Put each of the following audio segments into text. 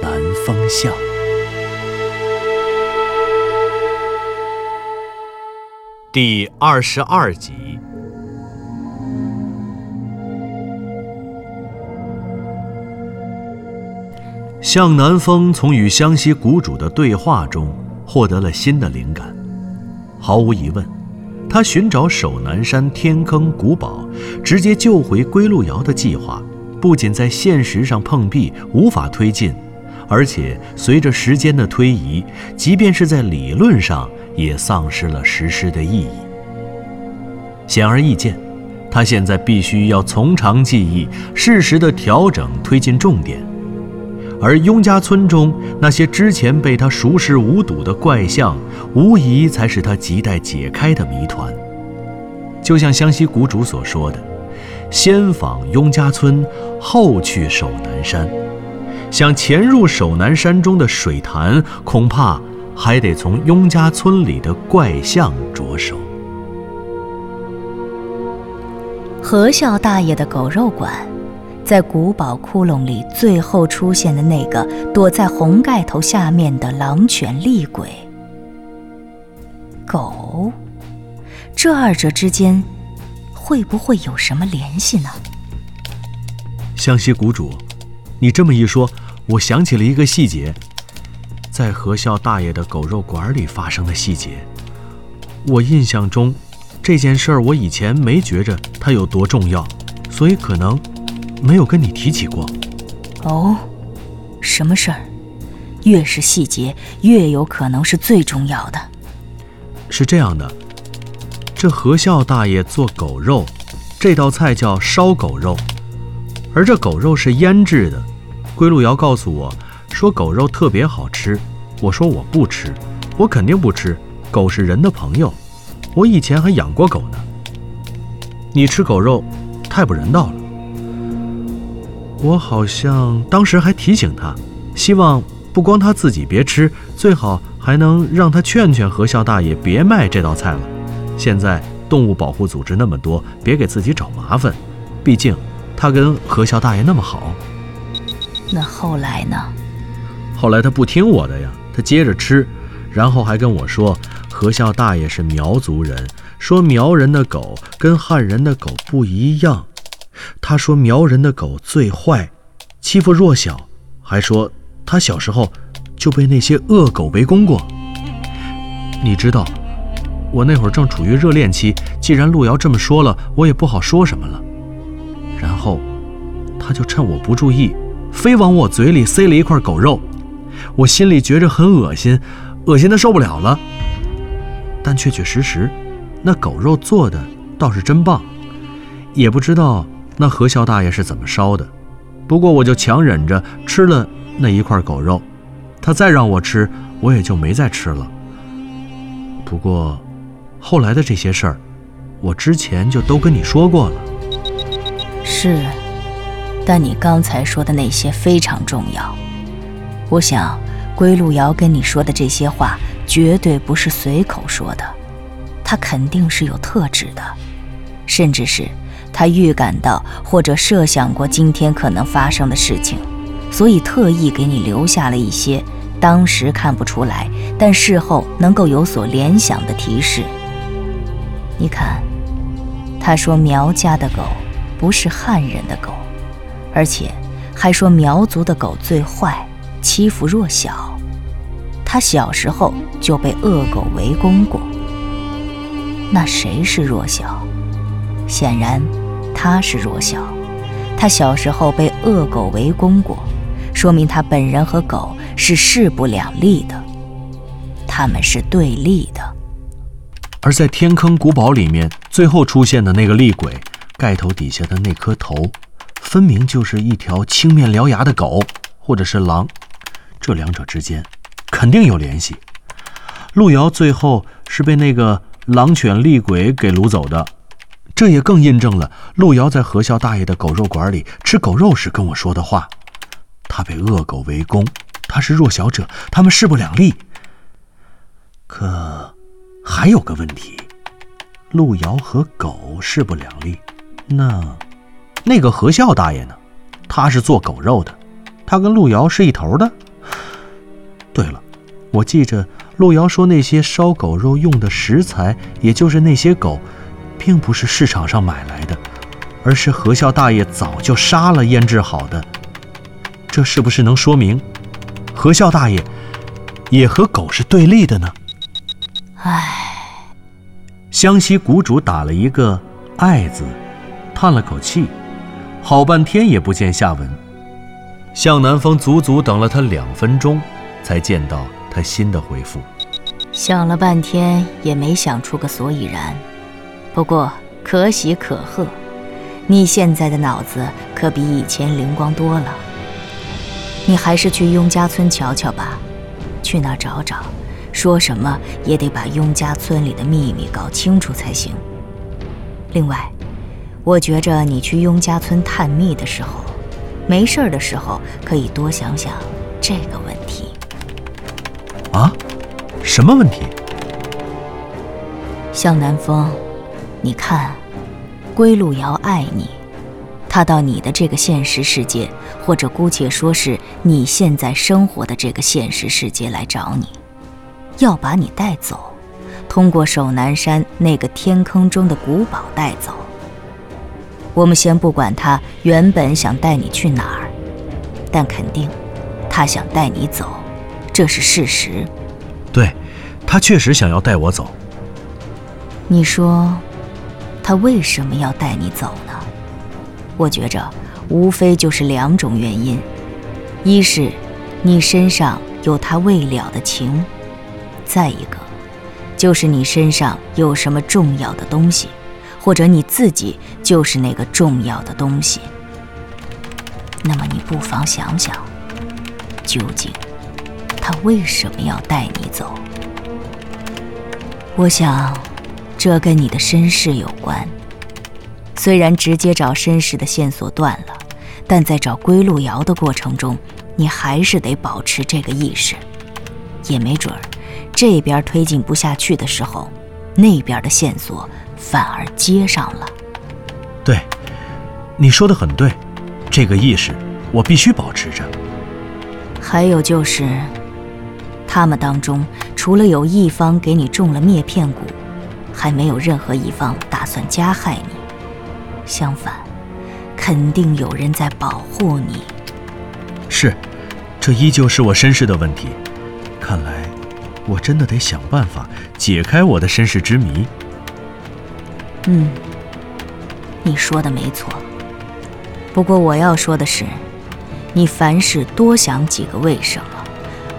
南风向》第二十二集。向南风从与湘西谷主的对话中获得了新的灵感。毫无疑问，他寻找守南山天坑古堡，直接救回归路遥的计划，不仅在现实上碰壁，无法推进，而且随着时间的推移，即便是在理论上，也丧失了实施的意义。显而易见，他现在必须要从长计议，适时的调整推进重点。而雍家村中那些之前被他熟视无睹的怪象，无疑才是他亟待解开的谜团。就像湘西谷主所说的：“先访雍家村，后去守南山。”想潜入守南山中的水潭，恐怕还得从雍家村里的怪象着手。何孝大爷的狗肉馆，在古堡窟窿里最后出现的那个躲在红盖头下面的狼犬厉鬼。狗，这二者之间会不会有什么联系呢？湘西谷主，你这么一说，我想起了一个细节，在何孝大爷的狗肉馆里发生的细节。我印象中，这件事儿我以前没觉着它有多重要，所以可能没有跟你提起过。哦，什么事儿？越是细节，越有可能是最重要的。是这样的，这何孝大爷做狗肉，这道菜叫烧狗肉，而这狗肉是腌制的。归路遥告诉我说狗肉特别好吃，我说我不吃，我肯定不吃，狗是人的朋友，我以前还养过狗呢。你吃狗肉，太不人道了。我好像当时还提醒他，希望不光他自己别吃，最好还能让他劝劝何孝大爷别卖这道菜了。现在动物保护组织那么多，别给自己找麻烦。毕竟他跟何笑大爷那么好。那后来呢？后来他不听我的呀，他接着吃，然后还跟我说何笑大爷是苗族人，说苗人的狗跟汉人的狗不一样。他说苗人的狗最坏，欺负弱小，还说他小时候就被那些恶狗围攻过。你知道，我那会儿正处于热恋期，既然路遥这么说了，我也不好说什么了。后，他就趁我不注意，非往我嘴里塞了一块狗肉，我心里觉着很恶心，恶心的受不了了。但确确实实，那狗肉做的倒是真棒，也不知道。那何孝大爷是怎么烧的？不过我就强忍着吃了那一块狗肉，他再让我吃，我也就没再吃了。不过，后来的这些事儿，我之前就都跟你说过了。是，但你刚才说的那些非常重要。我想，归路遥跟你说的这些话，绝对不是随口说的，他肯定是有特指的，甚至是。他预感到或者设想过今天可能发生的事情，所以特意给你留下了一些当时看不出来，但事后能够有所联想的提示。你看，他说苗家的狗不是汉人的狗，而且还说苗族的狗最坏，欺负弱小。他小时候就被恶狗围攻过。那谁是弱小？显然。他是弱小，他小时候被恶狗围攻过，说明他本人和狗是势不两立的，他们是对立的。而在天坑古堡里面，最后出现的那个厉鬼，盖头底下的那颗头，分明就是一条青面獠牙的狗，或者是狼。这两者之间肯定有联系。路遥最后是被那个狼犬厉鬼给掳走的，这也更印证了路遥在何笑大爷的狗肉馆里吃狗肉时跟我说的话：他被恶狗围攻，他是弱小者，他们势不两立。可还有个问题，路遥和狗势不两立，那那个何笑大爷呢？他是做狗肉的，他跟路遥是一头的。对了，我记着路遥说那些烧狗肉用的食材，也就是那些狗，并不是市场上买来的，而是何笑大爷早就杀了腌制好的。这是不是能说明何笑大爷也和狗是对立的呢？唉，湘西谷主打了一个“爱”字，叹了口气。好半天也不见下文，向南风足足等了他两分钟，才见到他新的回复。想了半天也没想出个所以然。不过可喜可贺，你现在的脑子可比以前灵光多了。你还是去雍家村瞧瞧吧，去那儿找找，说什么也得把雍家村里的秘密搞清楚才行。另外。我觉着你去雍家村探秘的时候，没事儿的时候可以多想想这个问题。啊？什么问题？向南风，你看，归路遥爱你，他到你的这个现实世界，或者姑且说是你现在生活的这个现实世界来找你，要把你带走，通过守南山那个天坑中的古堡带走。我们先不管他原本想带你去哪儿，但肯定，他想带你走，这是事实。对，他确实想要带我走。你说，他为什么要带你走呢？我觉着，无非就是两种原因：一是你身上有他未了的情；再一个，就是你身上有什么重要的东西。或者你自己就是那个重要的东西，那么你不妨想想，究竟他为什么要带你走？我想，这跟你的身世有关。虽然直接找身世的线索断了，但在找归路遥的过程中，你还是得保持这个意识。也没准儿，这边推进不下去的时候，那边的线索。反而接上了。对，你说的很对，这个意识我必须保持着。还有就是，他们当中除了有一方给你中了灭片蛊，还没有任何一方打算加害你。相反，肯定有人在保护你。是，这依旧是我身世的问题。看来，我真的得想办法解开我的身世之谜。嗯，你说的没错。不过我要说的是，你凡事多想几个为什么？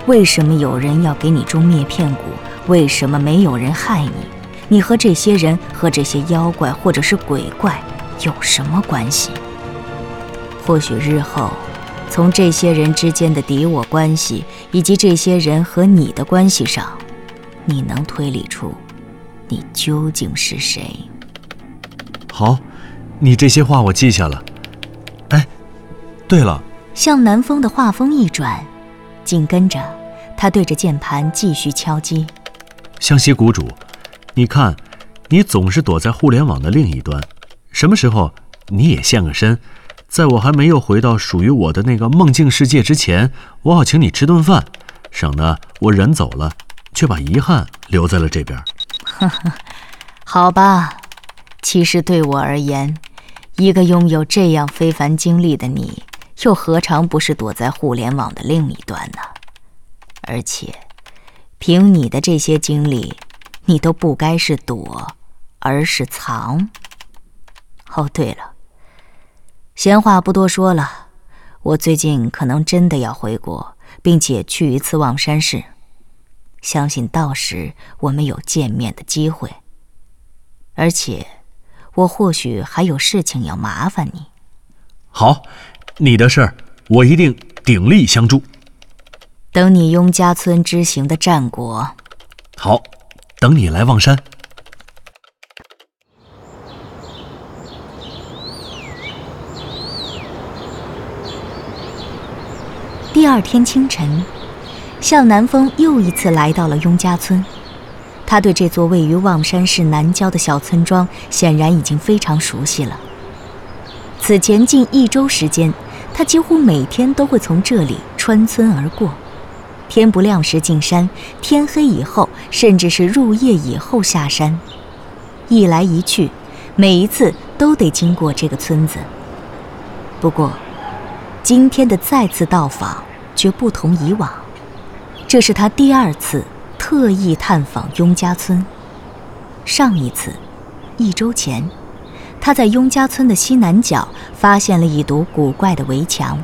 为什么有人要给你种灭片蛊？为什么没有人害你？你和这些人和这些妖怪或者是鬼怪有什么关系？或许日后，从这些人之间的敌我关系，以及这些人和你的关系上，你能推理出你究竟是谁。好，你这些话我记下了。哎，对了，向南风的话锋一转，紧跟着他对着键盘继续敲击。湘西谷主，你看，你总是躲在互联网的另一端，什么时候你也现个身，在我还没有回到属于我的那个梦境世界之前，我好请你吃顿饭，省得我人走了，却把遗憾留在了这边。呵呵，好吧。其实对我而言，一个拥有这样非凡经历的你，又何尝不是躲在互联网的另一端呢？而且，凭你的这些经历，你都不该是躲，而是藏。哦，对了，闲话不多说了，我最近可能真的要回国，并且去一次望山市，相信到时我们有见面的机会，而且。我或许还有事情要麻烦你。好，你的事儿我一定鼎力相助。等你雍家村之行的战果。好，等你来望山。第二天清晨，向南风又一次来到了雍家村。他对这座位于望山市南郊的小村庄显然已经非常熟悉了。此前近一周时间，他几乎每天都会从这里穿村而过。天不亮时进山，天黑以后，甚至是入夜以后下山。一来一去，每一次都得经过这个村子。不过，今天的再次到访却不同以往，这是他第二次特意探访雍家村。上一次，一周前，他在雍家村的西南角发现了一堵古怪的围墙，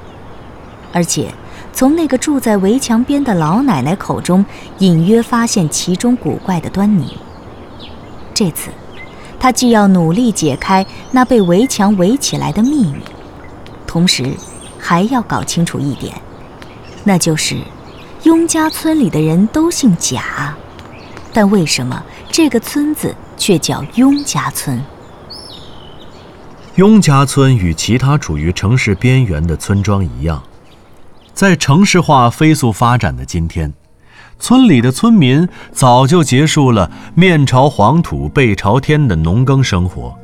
而且从那个住在围墙边的老奶奶口中隐约发现其中古怪的端倪。这次，他既要努力解开那被围墙围起来的秘密，同时。还要搞清楚一点，那就是雍家村里的人都姓贾，但为什么这个村子却叫雍家村？雍家村与其他处于城市边缘的村庄一样，在城市化飞速发展的今天，村里的村民早就结束了面朝黄土背朝天的农耕生活，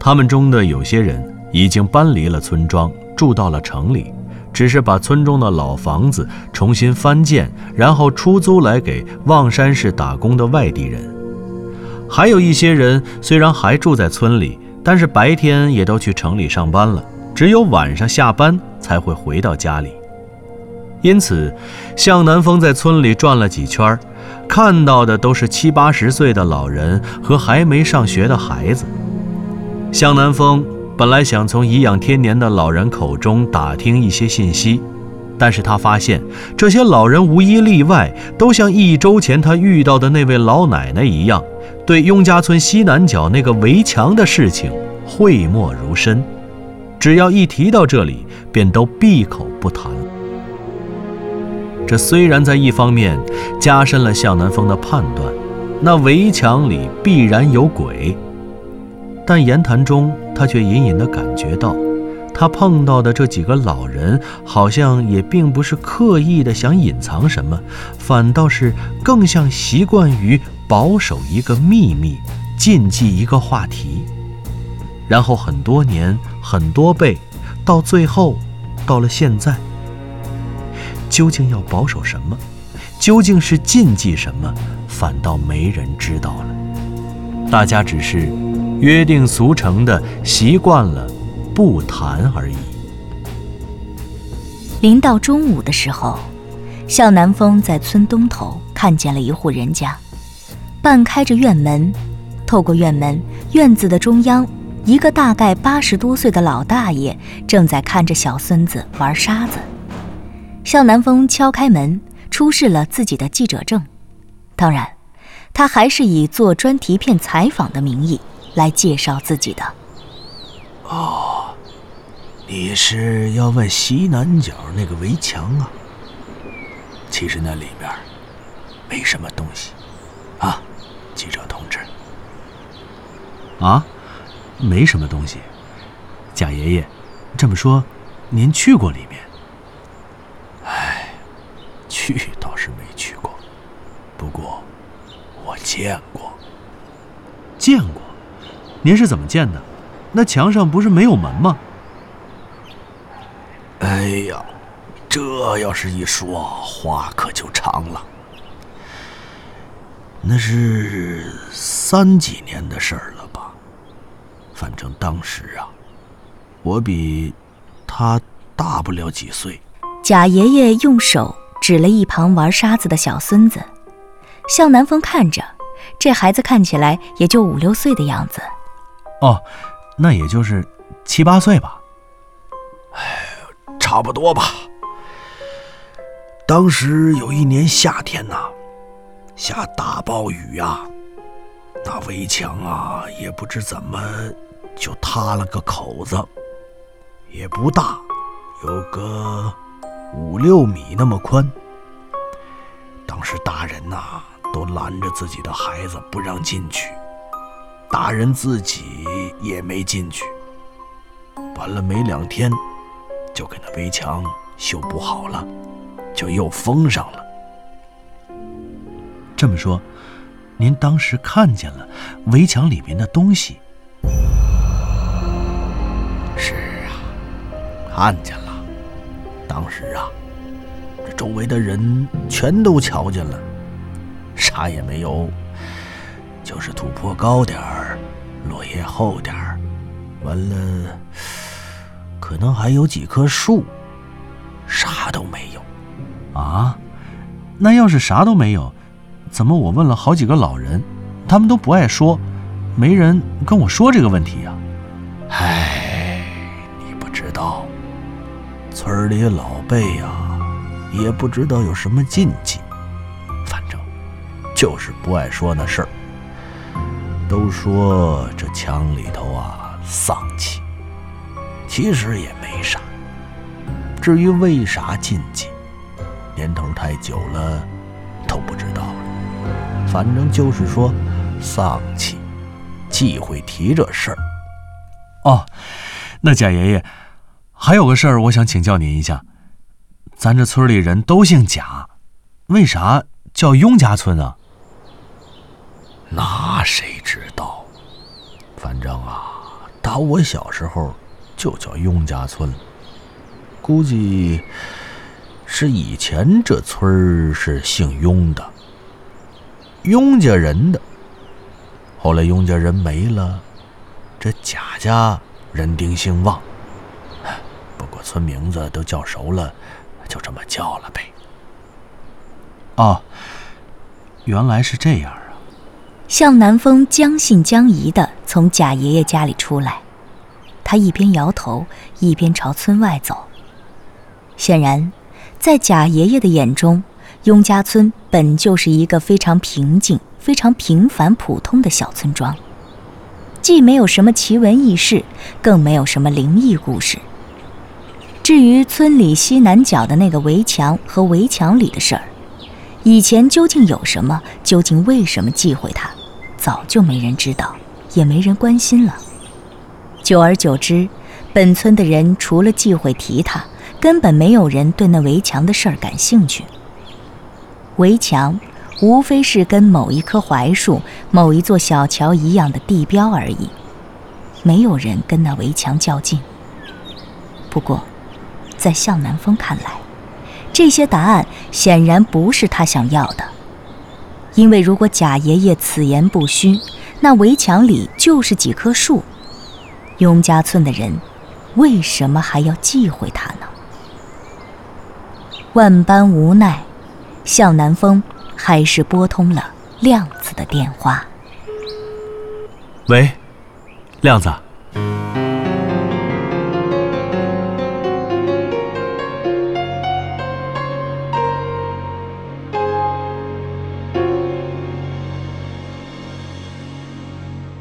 他们中的有些人已经搬离了村庄。住到了城里，只是把村中的老房子重新翻建，然后出租来给望山市打工的外地人。还有一些人虽然还住在村里，但是白天也都去城里上班了，只有晚上下班才会回到家里。因此，向南风在村里转了几圈，看到的都是七八十岁的老人和还没上学的孩子。向南风。本来想从颐养天年的老人口中打听一些信息，但是他发现这些老人无一例外都像一周前他遇到的那位老奶奶一样，对雍家村西南角那个围墙的事情讳莫如深，只要一提到这里，便都闭口不谈。这虽然在一方面加深了向南风的判断，那围墙里必然有鬼。但言谈中，他却隐隐地感觉到，他碰到的这几个老人，好像也并不是刻意的想隐藏什么，反倒是更像习惯于保守一个秘密，禁忌一个话题。然后很多年，很多倍，到最后，到了现在，究竟要保守什么，究竟是禁忌什么，反倒没人知道了。大家只是。约定俗成的习惯了，不谈而已。临到中午的时候，向南风在村东头看见了一户人家，半开着院门。透过院门，院子的中央，一个大概八十多岁的老大爷正在看着小孙子玩沙子。向南风敲开门，出示了自己的记者证，当然，他还是以做专题片采访的名义。来介绍自己的。哦，你是要问西南角那个围墙啊？其实那里面没什么东西，啊，记者同志。啊，没什么东西。贾爷爷，这么说，您去过里面？哎，去倒是没去过，不过我见过。见过。您是怎么建的？那墙上不是没有门吗？哎呀，这要是一说，话可就长了。那是三几年的事儿了吧？反正当时啊，我比他大不了几岁。贾爷爷用手指了一旁玩沙子的小孙子，向南风看着，这孩子看起来也就五六岁的样子。哦，那也就是七八岁吧。哎，差不多吧。当时有一年夏天呐，下大暴雨呀，那围墙啊也不知怎么就塌了个口子，也不大，有个五六米那么宽。当时大人呐都拦着自己的孩子不让进去，大人自己也没进去。完了没两天，就给那围墙修补好了，就又封上了。这么说，您当时看见了围墙里面的东西？是啊，看见了。当时啊，这周围的人全都瞧见了，啥也没有，就是土坡高点儿，落叶厚点儿，完了，可能还有几棵树，啥都没有。啊，那要是啥都没有，怎么我问了好几个老人，他们都不爱说，没人跟我说这个问题呀？唉，你不知道，村里老辈呀，也不知道有什么禁忌，反正就是不爱说那事儿。都说这墙里头啊丧气，其实也没啥。至于为啥禁忌，年头太久了都不知道了。反正就是说丧气，忌讳提这事儿。哦，那贾爷爷，还有个事儿，我想请教您一下。咱这村里人都姓贾，为啥叫雍家村啊？那谁知道？反正啊，打我小时候就叫雍家村。估计是以前这村儿是姓雍的，雍家人的。后来雍家人没了，这贾家人丁兴旺。不过村名字都叫熟了，就这么叫了呗。哦，原来是这样！向南风将信将疑地从贾爷爷家里出来，他一边摇头，一边朝村外走。显然，在贾爷爷的眼中，雍家村本就是一个非常平静、非常平凡、普通的小村庄，既没有什么奇闻异事，更没有什么灵异故事。至于村里西南角的那个围墙和围墙里的事儿，以前究竟有什么，究竟为什么忌讳它，早就没人知道，也没人关心了。久而久之，本村的人除了忌讳提他，根本没有人对那围墙的事儿感兴趣。围墙无非是跟某一棵槐树、某一座小桥一样的地标而已，没有人跟那围墙较劲。不过，在向南风看来，这些答案显然不是他想要的，因为如果贾爷爷此言不虚，那围墙里就是几棵树，雍家村的人为什么还要忌讳他呢？万般无奈，向南风还是拨通了亮子的电话。喂，亮子。